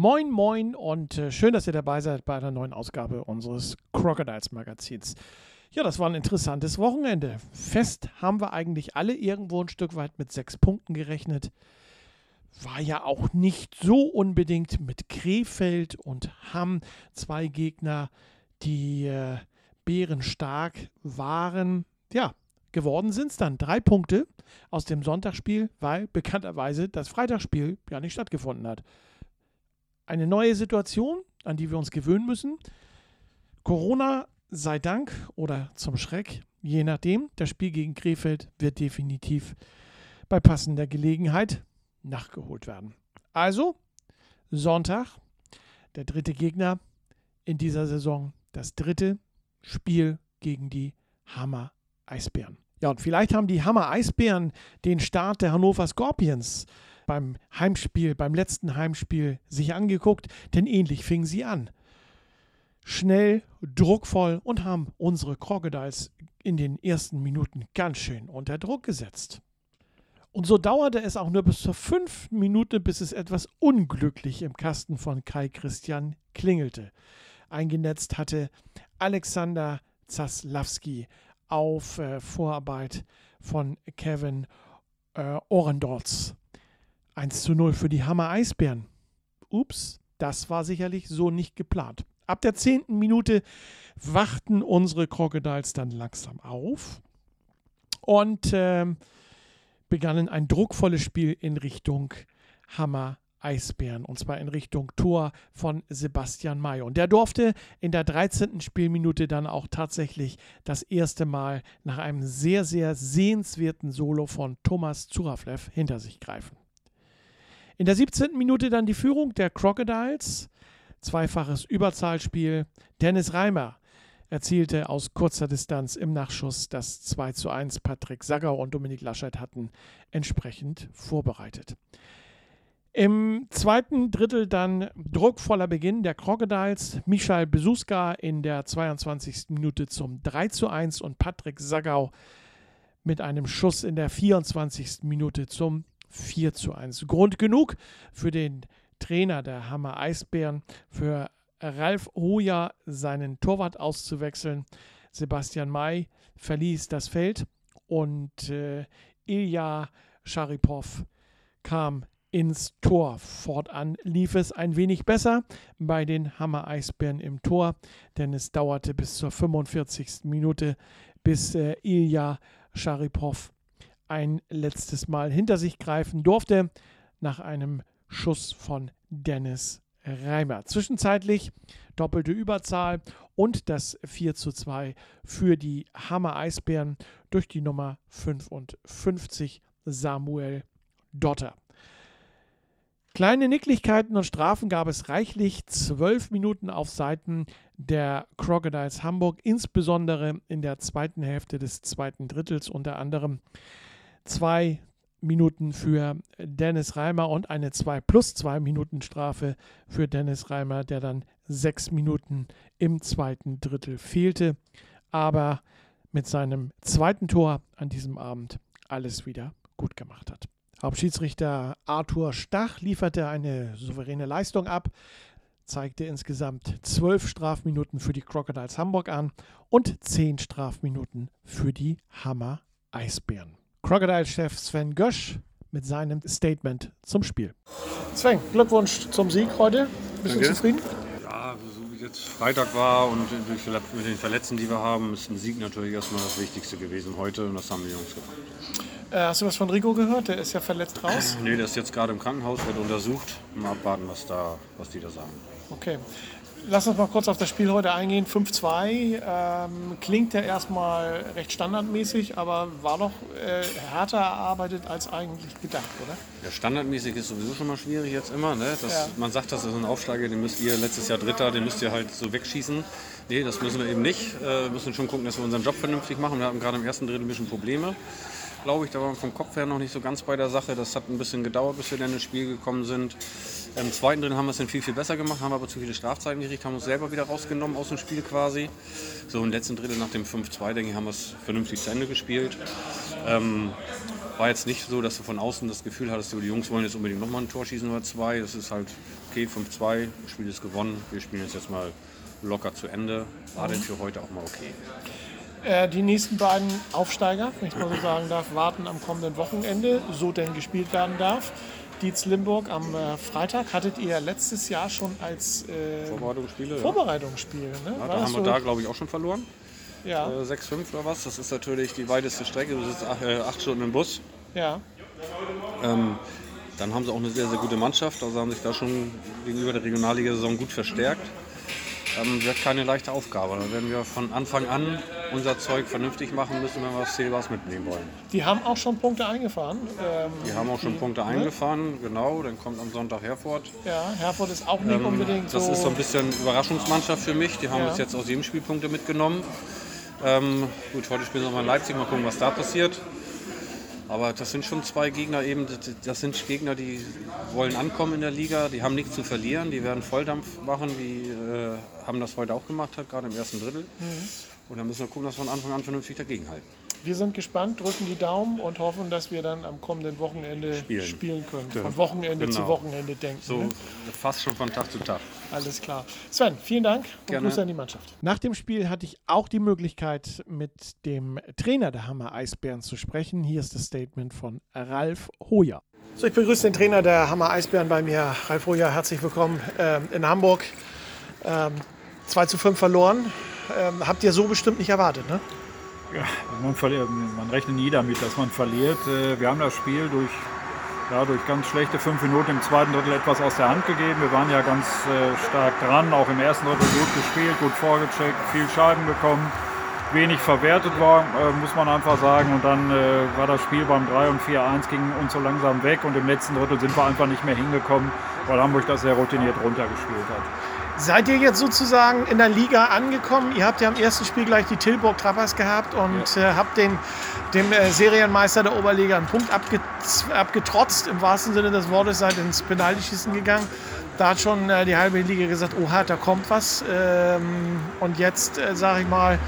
Moin, moin und äh, schön, dass ihr dabei seid bei einer neuen Ausgabe unseres Crocodiles Magazins. Ja, das war ein interessantes Wochenende. Fest haben wir eigentlich alle irgendwo ein Stück weit mit sechs Punkten gerechnet. War ja auch nicht so unbedingt mit Krefeld und Hamm zwei Gegner, die äh, bärenstark waren. Ja, geworden sind es dann drei Punkte aus dem Sonntagsspiel, weil bekannterweise das Freitagsspiel ja nicht stattgefunden hat. Eine neue Situation, an die wir uns gewöhnen müssen. Corona sei Dank oder zum Schreck, je nachdem. Das Spiel gegen Krefeld wird definitiv bei passender Gelegenheit nachgeholt werden. Also, Sonntag, der dritte Gegner in dieser Saison, das dritte Spiel gegen die Hammer Eisbären. Ja, und vielleicht haben die Hammer Eisbären den Start der Hannover Scorpions beim Heimspiel, beim letzten Heimspiel sich angeguckt, denn ähnlich fingen sie an schnell, druckvoll und haben unsere Crocodiles in den ersten Minuten ganz schön unter Druck gesetzt. Und so dauerte es auch nur bis zur fünften Minute, bis es etwas unglücklich im Kasten von Kai Christian klingelte. Eingenetzt hatte Alexander Zaslawski auf äh, Vorarbeit von Kevin äh, Ohrendorz. 1 zu 0 für die Hammer Eisbären. Ups, das war sicherlich so nicht geplant. Ab der zehnten Minute wachten unsere Crocodiles dann langsam auf und äh, begannen ein druckvolles Spiel in Richtung Hammer Eisbären und zwar in Richtung Tor von Sebastian May. Und der durfte in der 13. Spielminute dann auch tatsächlich das erste Mal nach einem sehr, sehr sehenswerten Solo von Thomas Zuraflev hinter sich greifen. In der 17. Minute dann die Führung der Crocodiles zweifaches Überzahlspiel. Dennis Reimer erzielte aus kurzer Distanz im Nachschuss das 2 zu 1. Patrick Sagau und Dominik Laschet hatten entsprechend vorbereitet. Im zweiten Drittel dann druckvoller Beginn der Crocodiles. Michael Besuska in der 22. Minute zum 3 zu 1 und Patrick Sagau mit einem Schuss in der 24. Minute zum 4 zu 1. Grund genug für den Trainer der Hammer Eisbären, für Ralf Hoja seinen Torwart auszuwechseln. Sebastian May verließ das Feld und äh, Ilja Scharipov kam ins Tor. Fortan lief es ein wenig besser bei den Hammer Eisbären im Tor, denn es dauerte bis zur 45. Minute, bis äh, Ilja Scharipov ein letztes Mal hinter sich greifen durfte. Nach einem Schuss von Dennis Reimer. Zwischenzeitlich doppelte Überzahl und das 4 zu 2 für die Hammer Eisbären durch die Nummer 55 Samuel Dotter. Kleine Nicklichkeiten und Strafen gab es reichlich. Zwölf Minuten auf Seiten der Crocodiles Hamburg, insbesondere in der zweiten Hälfte des zweiten Drittels, unter anderem zwei Minuten für Dennis Reimer und eine 2 plus 2 Minuten Strafe für Dennis Reimer, der dann sechs Minuten im zweiten Drittel fehlte, aber mit seinem zweiten Tor an diesem Abend alles wieder gut gemacht hat. Hauptschiedsrichter Arthur Stach lieferte eine souveräne Leistung ab, zeigte insgesamt zwölf Strafminuten für die Crocodiles Hamburg an und zehn Strafminuten für die Hammer Eisbären. Crocodile-Chef Sven Gösch mit seinem Statement zum Spiel. Sven, Glückwunsch zum Sieg heute. Bist du zufrieden? Ja, so wie jetzt Freitag war und mit den Verletzten, die wir haben, ist ein Sieg natürlich erstmal das Wichtigste gewesen heute und das haben die Jungs gemacht. Äh, hast du was von Rico gehört? Der ist ja verletzt raus. Nee, der ist jetzt gerade im Krankenhaus, wird untersucht. Mal abwarten, was, da, was die da sagen. Okay. Lass uns mal kurz auf das Spiel heute eingehen. 5-2 ähm, klingt ja erstmal recht standardmäßig, aber war doch äh, härter erarbeitet als eigentlich gedacht, oder? Ja, standardmäßig ist sowieso schon mal schwierig jetzt immer. Ne? Das, ja. Man sagt, das ist ein Aufsteiger, den müsst ihr letztes Jahr Dritter, den müsst ihr halt so wegschießen. Nee, das müssen wir eben nicht. Äh, wir müssen schon gucken, dass wir unseren Job vernünftig machen. Wir hatten gerade im ersten Drittel ein bisschen Probleme glaube ich. Da waren wir vom Kopf her noch nicht so ganz bei der Sache. Das hat ein bisschen gedauert, bis wir dann ins Spiel gekommen sind. Im zweiten drin haben wir es dann viel, viel besser gemacht, haben aber zu viele Strafzeiten gekriegt, haben uns selber wieder rausgenommen aus dem Spiel quasi. So im letzten Drittel nach dem 5-2, denke ich, haben wir es vernünftig zu Ende gespielt. Ähm, war jetzt nicht so, dass du von außen das Gefühl hattest, die Jungs wollen jetzt unbedingt nochmal ein Tor schießen oder zwei. Das ist halt okay, 5-2, das Spiel ist gewonnen. Wir spielen jetzt, jetzt mal locker zu Ende. War denn für heute auch mal okay. Äh, die nächsten beiden Aufsteiger, wenn ich mal so sagen darf, warten am kommenden Wochenende, so denn gespielt werden darf. Dietz Limburg am äh, Freitag hattet ihr letztes Jahr schon als äh, Vorbereitungsspiele. Vorbereitungsspiele ne? ja, da haben wir da, glaube ich, auch schon verloren. Ja. Äh, 6-5 oder was. Das ist natürlich die weiteste Strecke. Du sitzt acht, äh, acht Stunden im Bus. Ja. Ähm, dann haben sie auch eine sehr, sehr gute Mannschaft. Also haben sich da schon gegenüber der Regionalliga-Saison gut verstärkt ähm, wird keine leichte Aufgabe. Da werden wir von Anfang an unser Zeug vernünftig machen müssen, wenn wir das Silvers mitnehmen wollen. Die haben auch schon Punkte eingefahren. Ähm, die haben auch schon die, Punkte ne? eingefahren, genau. Dann kommt am Sonntag Herford. Ja, Herford ist auch nicht ähm, unbedingt so. Das ist so ein bisschen Überraschungsmannschaft für mich. Die haben ja. uns jetzt aus jedem Spiel Punkte mitgenommen. Ähm, gut, heute spielen wir nochmal in Leipzig, mal gucken, was da passiert. Aber das sind schon zwei Gegner eben, das sind Gegner, die wollen ankommen in der Liga, die haben nichts zu verlieren, die werden Volldampf machen, die äh, haben das heute auch gemacht, gerade im ersten Drittel. Mhm. Und dann müssen wir gucken, dass wir von Anfang an vernünftig dagegenhalten. Wir sind gespannt, drücken die Daumen und hoffen, dass wir dann am kommenden Wochenende spielen, spielen können. Von Wochenende genau. zu Wochenende denken. So ne? fast schon von Tag zu Tag. Alles klar. Sven, vielen Dank und Gerne. Grüße an die Mannschaft. Nach dem Spiel hatte ich auch die Möglichkeit, mit dem Trainer der Hammer Eisbären zu sprechen. Hier ist das Statement von Ralf Hoyer. So, ich begrüße den Trainer der Hammer Eisbären bei mir, Ralf Hoyer. Herzlich willkommen ähm, in Hamburg. Ähm, 2 zu 5 verloren. Ähm, habt ihr so bestimmt nicht erwartet, ne? Ja, man, man, rechnet nie damit, dass man verliert. Äh, wir haben das Spiel durch, ja, durch ganz schlechte fünf Minuten im zweiten Drittel etwas aus der Hand gegeben. Wir waren ja ganz äh, stark dran, auch im ersten Drittel gut gespielt, gut vorgecheckt, viel Scheiben bekommen, wenig verwertet war, äh, muss man einfach sagen. Und dann war das Spiel beim 3 und 4-1 ging uns so langsam weg und im letzten Drittel sind wir einfach nicht mehr hingekommen, weil Hamburg das sehr routiniert runtergespielt hat. Seid ihr jetzt sozusagen in der Liga angekommen? Ihr habt ja am ersten Spiel gleich die Tilburg Trappers gehabt und ja. äh, habt den, dem äh, Serienmeister der Oberliga einen Punkt abget abgetrotzt. Im wahrsten Sinne des Wortes seid ins Penaltyschießen gegangen. Da hat schon äh, die halbe Liga gesagt, oha, da kommt was. Ähm, und jetzt, äh, sage ich mal,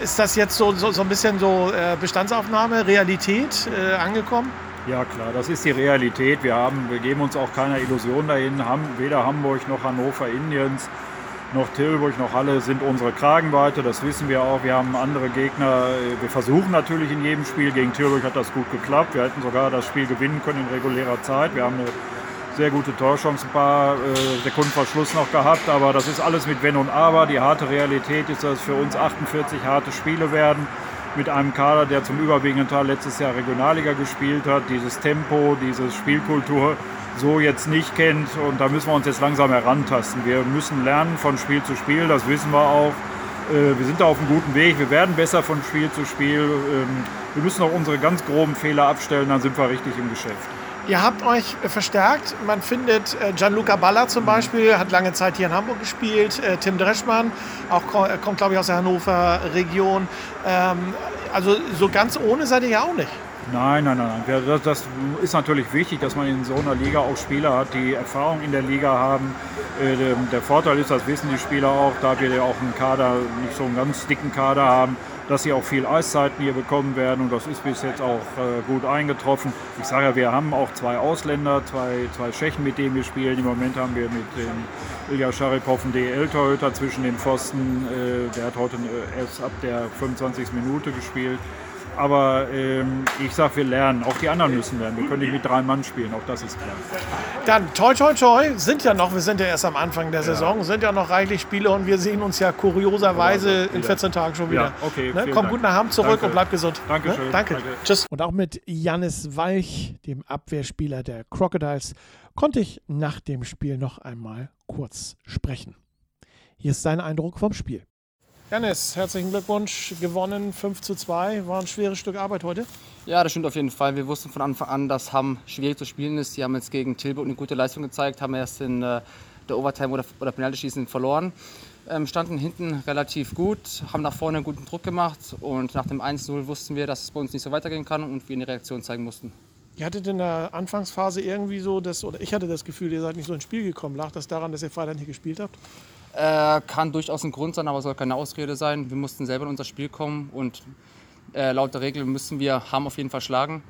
ist das jetzt so, so, so ein bisschen so äh, Bestandsaufnahme, Realität äh, angekommen? Ja klar, das ist die Realität. Wir, haben, wir geben uns auch keiner Illusion dahin. Haben, weder Hamburg noch Hannover Indiens noch Tilburg noch Halle sind unsere Kragenweite. Das wissen wir auch. Wir haben andere Gegner. Wir versuchen natürlich in jedem Spiel. Gegen Tilburg hat das gut geklappt. Wir hätten sogar das Spiel gewinnen können in regulärer Zeit. Wir haben eine sehr gute Torchance, ein paar äh, Sekunden vor Schluss noch gehabt. Aber das ist alles mit Wenn und Aber. Die harte Realität ist, dass es für uns 48 harte Spiele werden mit einem Kader, der zum überwiegenden Teil letztes Jahr Regionalliga gespielt hat, dieses Tempo, diese Spielkultur so jetzt nicht kennt. Und da müssen wir uns jetzt langsam herantasten. Wir müssen lernen von Spiel zu Spiel, das wissen wir auch. Äh, wir sind da auf einem guten Weg, wir werden besser von Spiel zu Spiel. Ähm, wir müssen auch unsere ganz groben Fehler abstellen, dann sind wir richtig im Geschäft. Ihr habt euch verstärkt. Man findet äh, Gianluca Balla zum Beispiel, hat lange Zeit hier in Hamburg gespielt. Äh, Tim Dreschmann, auch kommt, glaube ich, aus der Hannover Region. Ähm, also so ganz ohne seid ihr ja auch nicht. Nein, nein, nein. Das, das, ist natürlich wichtig, dass man in so einer Liga auch Spieler hat, die Erfahrung in der Liga haben. Äh, der Vorteil ist, das wissen die Spieler auch, da wir ja auch einen Kader, nicht so einen ganz dicken Kader haben, dass sie auch viel Eiszeiten hier bekommen werden und das ist bis jetzt auch äh, gut eingetroffen. Ich sage ja, wir haben auch zwei Ausländer, zwei, zwei Tschechen, mit denen wir spielen. Im Moment haben wir mit dem Ilya Scharipov einen DL-Torhüter zwischen den Pfosten. Äh, der hat heute äh, erst ab der 25. Minute gespielt. Aber ähm, ich sage, wir lernen. Auch die anderen müssen lernen. Wir können nicht mit drei Mann spielen, auch das ist klar. Dann toi toi toi, sind ja noch, wir sind ja erst am Anfang der Saison, sind ja noch reichlich Spiele und wir sehen uns ja kurioserweise in 14 Tagen schon wieder. Ja, okay, Ne? Komm Dank. gut nach Hause zurück Danke. und bleib gesund. Dankeschön. Ne? Danke. Danke. Tschüss. Und auch mit Jannis Walch, dem Abwehrspieler der Crocodiles, konnte ich nach dem Spiel noch einmal kurz sprechen. Hier ist sein Eindruck vom Spiel. Jannis, herzlichen Glückwunsch. Gewonnen 5 zu 2. War ein schweres Stück Arbeit heute. Ja, das stimmt auf jeden Fall. Wir wussten von Anfang an, dass Hamm schwierig zu spielen ist. Die haben jetzt gegen Tilburg eine gute Leistung gezeigt, haben erst in äh, der Overtime oder, oder Penaltyschießen verloren. Ähm, standen hinten relativ gut, haben nach vorne einen guten Druck gemacht und nach dem 1-0 wussten wir, dass es bei uns nicht so weitergehen kann und wir eine Reaktion zeigen mussten. Ihr hattet in der Anfangsphase irgendwie so das, oder ich hatte das Gefühl, ihr seid nicht so ins Spiel gekommen. Lag das daran, dass ihr Freitag nicht gespielt habt? Äh, kann durchaus ein Grund sein, aber soll keine Ausrede sein. Wir mussten selber in unser Spiel kommen und äh, laut der Regel müssen wir Hamm auf jeden Fall schlagen.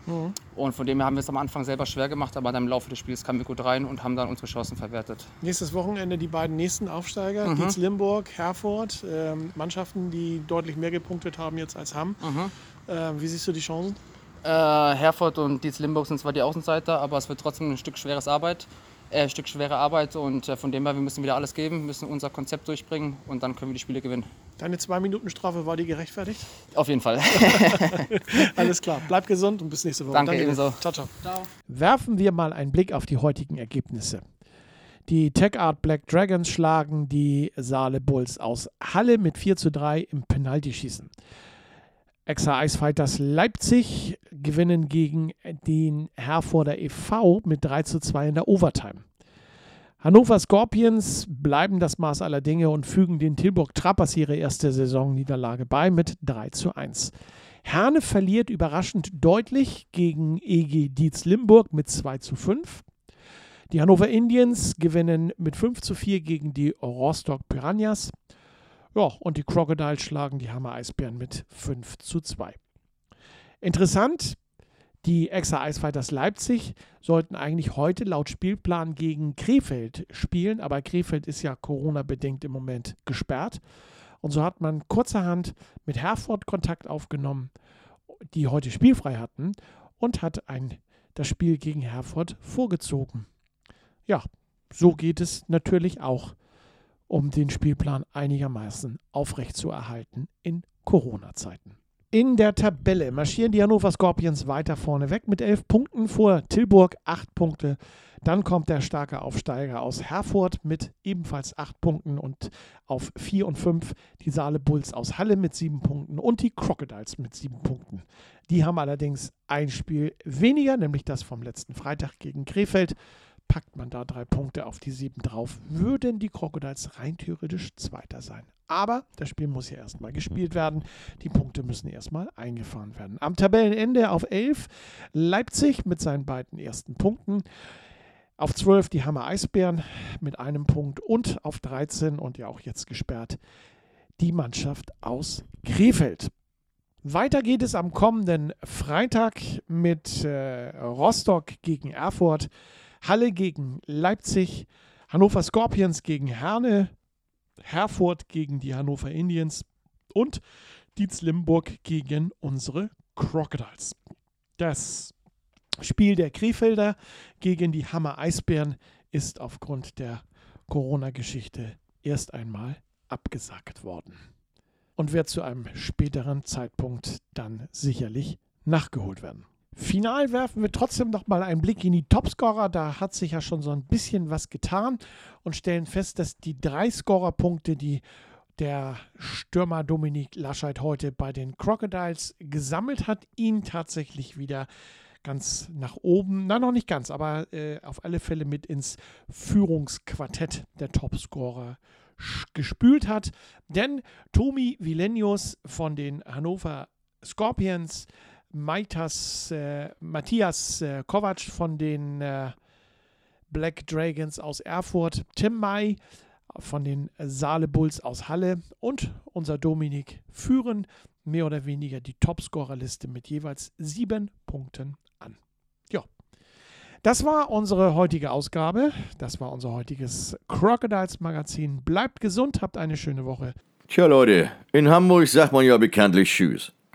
Und von dem her haben wir es am Anfang selber schwer gemacht, aber dann im Laufe des Spiels kamen wir gut rein und haben dann unsere Chancen verwertet. Nächstes Wochenende die beiden nächsten Aufsteiger, Mhm. Dietz Limburg, Herford. Ähm, Mannschaften, die deutlich mehr gepunktet haben jetzt als Hamm. Mhm. Ähm, wie siehst du die Chancen? Äh, Herford und Dietz Limburg sind zwar die Außenseiter, aber es wird trotzdem ein Stück schweres Arbeit. Äh, ein Stück schwere Arbeit und äh, von dem her, wir müssen wieder alles geben, müssen unser Konzept durchbringen und dann können wir die Spiele gewinnen. Deine Zwei-Minuten-Strafe, war die gerechtfertigt? Auf jeden Fall. Alles klar. Bleib gesund und bis nächste Woche. Danke, ebenso. Ciao, ciao. Werfen wir mal einen Blick auf die heutigen Ergebnisse. Die Tech Art Black Dragons schlagen die Saale Bulls aus Halle mit 4 zu 3 im Penaltyschießen. Exa Ice Fighters Leipzig gewinnen gegen den Herforder e.V. mit 3 zu 2 in der Overtime. Hannover Scorpions bleiben das Maß aller Dinge und fügen den Tilburg Trappers ihre erste Saisonniederlage bei mit 3 zu 1. Herne verliert überraschend deutlich gegen EG Dietz Limburg mit 2 zu 5. Die Hannover Indians gewinnen mit 5 zu 4 gegen die Rostock Piranhas. Ja, und die Crocodiles schlagen die Hammer Eisbären mit 5 zu 2. Interessant, die Exa Eisfighters Leipzig sollten eigentlich heute laut Spielplan gegen Krefeld spielen, aber Krefeld ist ja Corona-bedingt im Moment gesperrt. Und so hat man kurzerhand mit Herford Kontakt aufgenommen, die heute spielfrei hatten, und hat ein, das Spiel gegen Herford vorgezogen. Ja, so geht es natürlich auch, um den Spielplan einigermaßen aufrechtzuerhalten in Corona-Zeiten. In der Tabelle marschieren die Hannover Scorpions weiter vorne weg mit elf Punkten vor Tilburg, acht Punkte. Dann kommt der starke Aufsteiger aus Herford mit ebenfalls acht Punkten und auf vier und fünf die Saale Bulls aus Halle mit sieben Punkten und die Crocodiles mit sieben Punkten. Die haben allerdings ein Spiel weniger, nämlich das vom letzten Freitag gegen Krefeld. Packt man da drei Punkte auf die sieben drauf, würden die Crocodiles rein theoretisch Zweiter sein. Aber das Spiel muss ja erstmal gespielt werden. Die Punkte müssen erstmal eingefahren werden. Am Tabellenende auf 11 Leipzig mit seinen beiden ersten Punkten. Auf 12 die Hammer Eisbären mit einem Punkt und auf 13 und ja auch jetzt gesperrt die Mannschaft aus Krefeld. Weiter geht es am kommenden Freitag mit äh, Rostock gegen Erfurt, Halle gegen Leipzig, Hannover Scorpions gegen Herne, Herford gegen die Hannover Indians und Dietz Limburg gegen unsere Crocodiles. Das Spiel der Krefelder gegen die Hammer Eisbären ist aufgrund der Corona-Geschichte erst einmal abgesagt worden und wird zu einem späteren Zeitpunkt dann sicherlich nachgeholt werden. Final werfen wir trotzdem noch mal einen Blick in die Topscorer. Da hat sich ja schon so ein bisschen was getan und stellen fest, dass die drei Scorerpunkte, die der Stürmer Dominik Laschet heute bei den Crocodiles gesammelt hat, ihn tatsächlich wieder ganz nach oben, na noch nicht ganz, aber äh, auf alle Fälle mit ins Führungsquartett der Topscorer gespült hat. Denn Tomi Vilenius von den Hannover Scorpions, Maitas, äh, Matthias äh, Kovac von den äh, Black Dragons aus Erfurt, Tim May von den Saale Bulls aus Halle und unser Dominik führen mehr oder weniger die Topscorerliste mit jeweils sieben Punkten an. Ja, das war unsere heutige Ausgabe. Das war unser heutiges Crocodiles Magazin. Bleibt gesund, habt eine schöne Woche. Tja, Leute, in Hamburg sagt man ja bekanntlich Tschüss.